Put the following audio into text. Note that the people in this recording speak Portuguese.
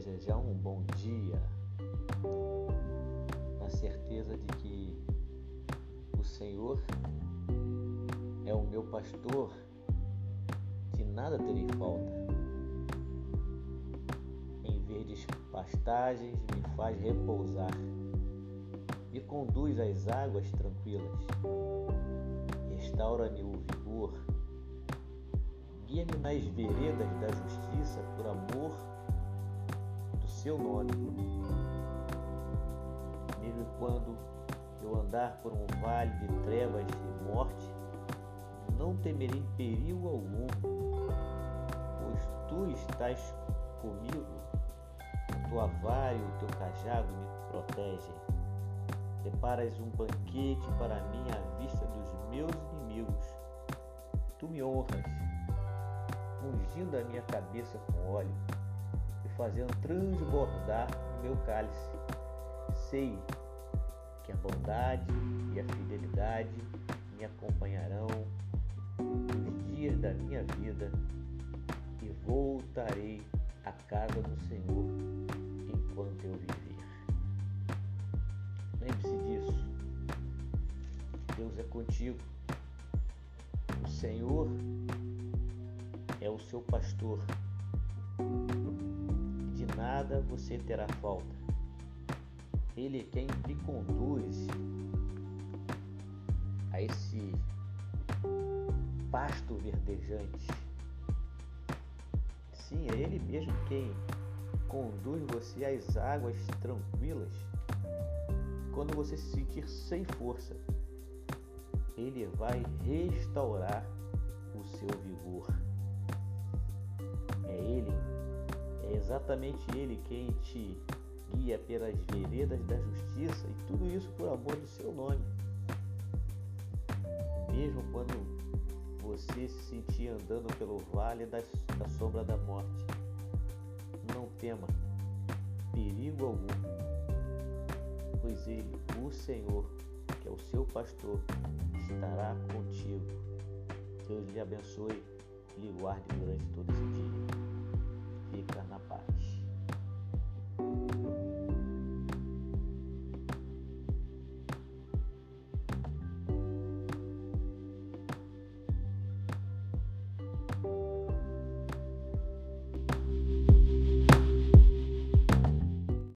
desejar um bom dia, na certeza de que o Senhor é o meu pastor, de nada terei falta. Em verdes pastagens me faz repousar, me conduz às águas tranquilas, restaura-me o vigor, guia-me nas veredas da justiça por amor seu nome. Mesmo quando eu andar por um vale de trevas e morte, não temerei perigo algum, pois tu estás comigo, a tua vara e o teu cajado me protegem. Preparas um banquete para mim à vista dos meus inimigos. Tu me honras, ungindo a minha cabeça com óleo e fazendo transbordar meu cálice. Sei que a bondade e a fidelidade me acompanharão os dias da minha vida e voltarei à casa do Senhor enquanto eu viver. Lembre-se disso. Deus é contigo. O Senhor é o seu pastor. Nada você terá falta. Ele é quem te conduz a esse pasto verdejante. Sim, é Ele mesmo quem conduz você às águas tranquilas. Quando você se sentir sem força, Ele vai restaurar o seu vigor. Exatamente Ele quem te guia pelas veredas da justiça e tudo isso por amor do seu nome. Mesmo quando você se sentir andando pelo vale da, da sombra da morte, não tema perigo algum, pois Ele, o Senhor, que é o seu pastor, estará contigo. Deus lhe abençoe e lhe guarde durante todo esse dia. Fica na